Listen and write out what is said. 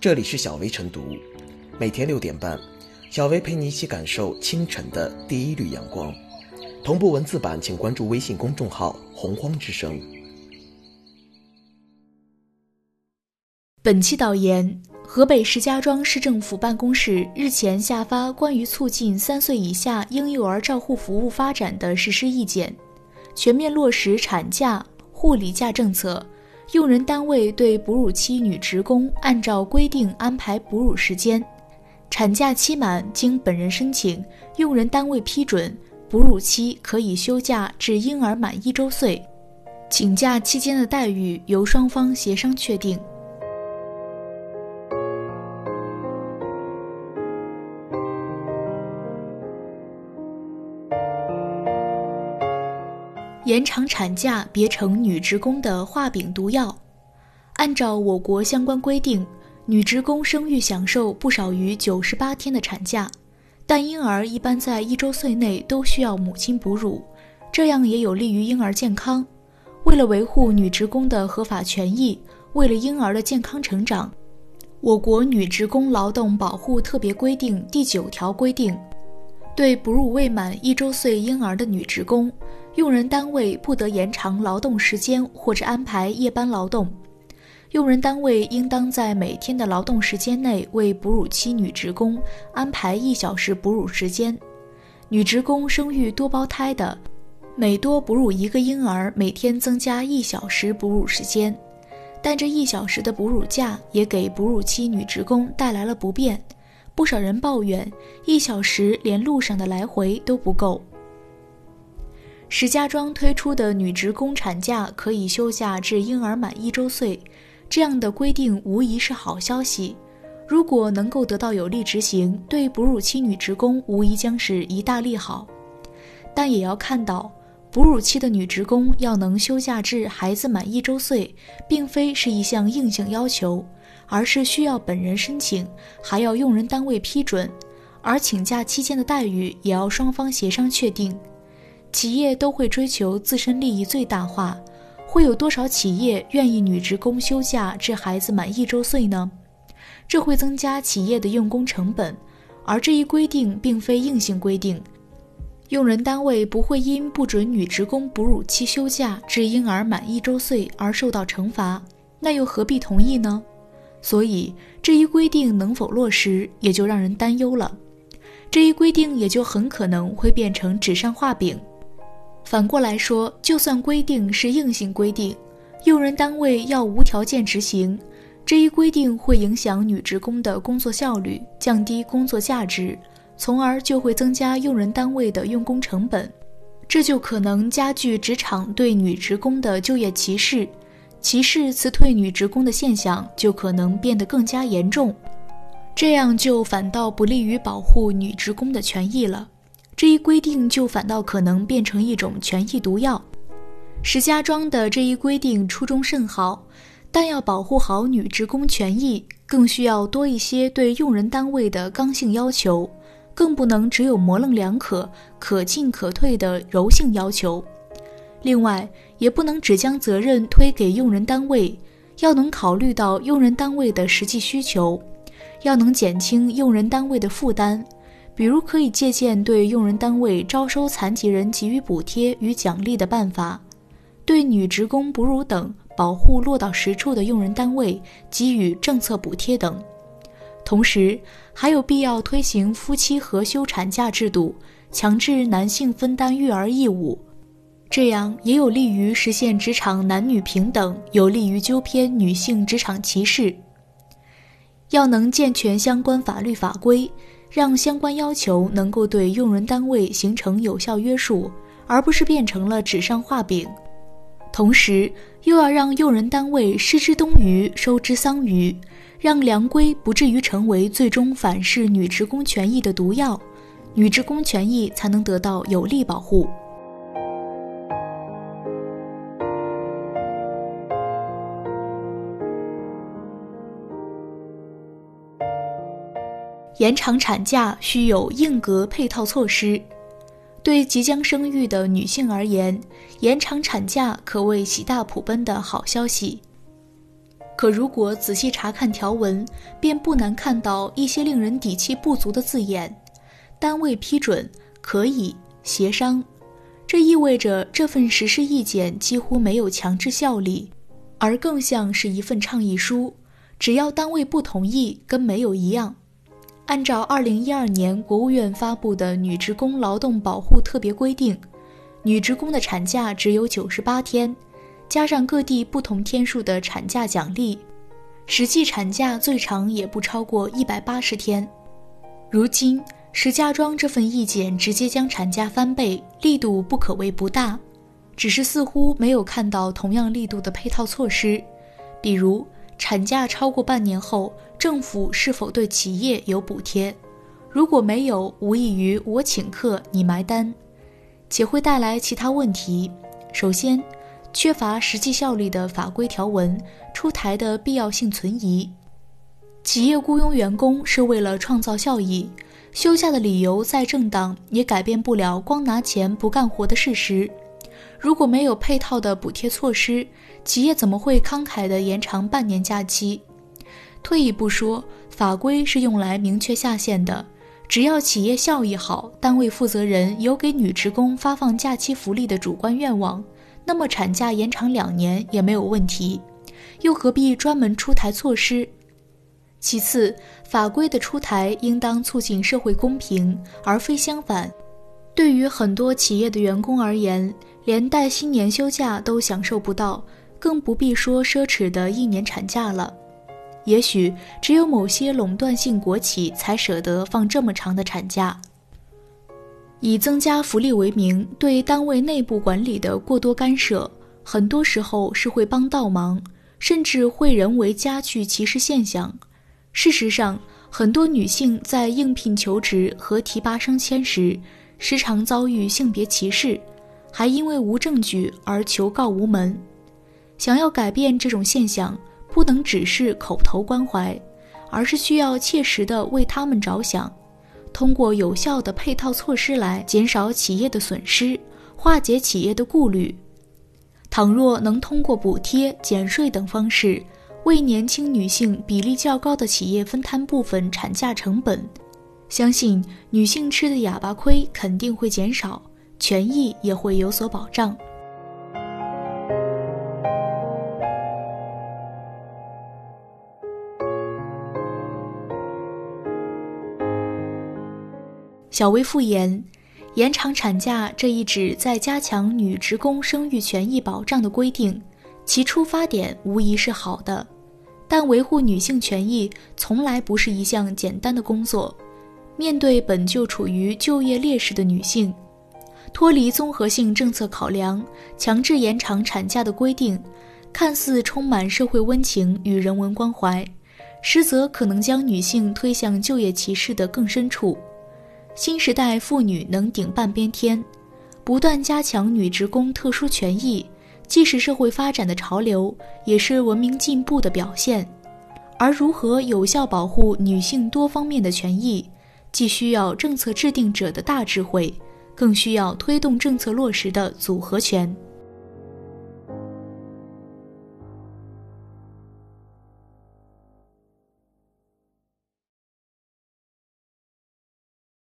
这里是小薇晨读，每天六点半，小薇陪你一起感受清晨的第一缕阳光。同步文字版，请关注微信公众号“洪荒之声”。本期导言：河北石家庄市政府办公室日前下发关于促进三岁以下婴幼儿照护服务发展的实施意见，全面落实产假、护理假政策。用人单位对哺乳期女职工按照规定安排哺乳时间，产假期满经本人申请，用人单位批准，哺乳期可以休假至婴儿满一周岁，请假期间的待遇由双方协商确定。延长产假别成女职工的画饼毒药。按照我国相关规定，女职工生育享受不少于九十八天的产假，但婴儿一般在一周岁内都需要母亲哺乳，这样也有利于婴儿健康。为了维护女职工的合法权益，为了婴儿的健康成长，我国女职工劳动保护特别规定第九条规定，对哺乳未满一周岁婴儿的女职工。用人单位不得延长劳动时间或者安排夜班劳动。用人单位应当在每天的劳动时间内为哺乳期女职工安排一小时哺乳时间。女职工生育多胞胎的，每多哺乳一个婴儿，每天增加一小时哺乳时间。但这一小时的哺乳假也给哺乳期女职工带来了不便，不少人抱怨一小时连路上的来回都不够。石家庄推出的女职工产假可以休假至婴儿满一周岁，这样的规定无疑是好消息。如果能够得到有力执行，对哺乳期女职工无疑将是一大利好。但也要看到，哺乳期的女职工要能休假至孩子满一周岁，并非是一项硬性要求，而是需要本人申请，还要用人单位批准，而请假期间的待遇也要双方协商确定。企业都会追求自身利益最大化，会有多少企业愿意女职工休假至孩子满一周岁呢？这会增加企业的用工成本，而这一规定并非硬性规定，用人单位不会因不准女职工哺乳期休假至婴儿满一周岁而受到惩罚，那又何必同意呢？所以这一规定能否落实，也就让人担忧了。这一规定也就很可能会变成纸上画饼。反过来说，就算规定是硬性规定，用人单位要无条件执行，这一规定会影响女职工的工作效率，降低工作价值，从而就会增加用人单位的用工成本，这就可能加剧职场对女职工的就业歧视，歧视辞退女职工的现象就可能变得更加严重，这样就反倒不利于保护女职工的权益了。这一规定就反倒可能变成一种权益毒药。石家庄的这一规定初衷甚好，但要保护好女职工权益，更需要多一些对用人单位的刚性要求，更不能只有模棱两可、可进可退的柔性要求。另外，也不能只将责任推给用人单位，要能考虑到用人单位的实际需求，要能减轻用人单位的负担。比如可以借鉴对用人单位招收残疾人给予补贴与奖励的办法，对女职工哺乳等保护落到实处的用人单位给予政策补贴等。同时，还有必要推行夫妻合休产假制度，强制男性分担育儿义务，这样也有利于实现职场男女平等，有利于纠偏女性职场歧视。要能健全相关法律法规。让相关要求能够对用人单位形成有效约束，而不是变成了纸上画饼。同时，又要让用人单位失之东隅，收之桑榆，让良规不至于成为最终反噬女职工权益的毒药，女职工权益才能得到有力保护。延长产假需有硬格配套措施。对即将生育的女性而言，延长产假可谓喜大普奔的好消息。可如果仔细查看条文，便不难看到一些令人底气不足的字眼：单位批准、可以、协商。这意味着这份实施意见几乎没有强制效力，而更像是一份倡议书，只要单位不同意，跟没有一样。按照2012年国务院发布的《女职工劳动保护特别规定》，女职工的产假只有98天。加上各地不同天数的产假奖励，实际产假最长也不超过一百八十天。如今石家庄这份意见直接将产假翻倍，力度不可谓不大，只是似乎没有看到同样力度的配套措施，比如产假超过半年后，政府是否对企业有补贴？如果没有，无异于我请客你埋单，且会带来其他问题。首先。缺乏实际效力的法规条文，出台的必要性存疑。企业雇佣员工是为了创造效益，休假的理由再正当，也改变不了光拿钱不干活的事实。如果没有配套的补贴措施，企业怎么会慷慨地延长半年假期？退一步说，法规是用来明确下限的，只要企业效益好，单位负责人有给女职工发放假期福利的主观愿望。那么产假延长两年也没有问题，又何必专门出台措施？其次，法规的出台应当促进社会公平，而非相反。对于很多企业的员工而言，连带薪年休假都享受不到，更不必说奢侈的一年产假了。也许只有某些垄断性国企才舍得放这么长的产假。以增加福利为名，对单位内部管理的过多干涉，很多时候是会帮倒忙，甚至会人为加剧歧视现象。事实上，很多女性在应聘求职和提拔升迁时，时常遭遇性别歧视，还因为无证据而求告无门。想要改变这种现象，不能只是口头关怀，而是需要切实的为他们着想。通过有效的配套措施来减少企业的损失，化解企业的顾虑。倘若能通过补贴、减税等方式，为年轻女性比例较高的企业分摊部分产假成本，相信女性吃的哑巴亏肯定会减少，权益也会有所保障。小微复言，延长产假这一旨在加强女职工生育权益保障的规定，其出发点无疑是好的，但维护女性权益从来不是一项简单的工作。面对本就处于就业劣势的女性，脱离综合性政策考量，强制延长产假的规定，看似充满社会温情与人文关怀，实则可能将女性推向就业歧视的更深处。新时代妇女能顶半边天，不断加强女职工特殊权益，既是社会发展的潮流，也是文明进步的表现。而如何有效保护女性多方面的权益，既需要政策制定者的大智慧，更需要推动政策落实的组合拳。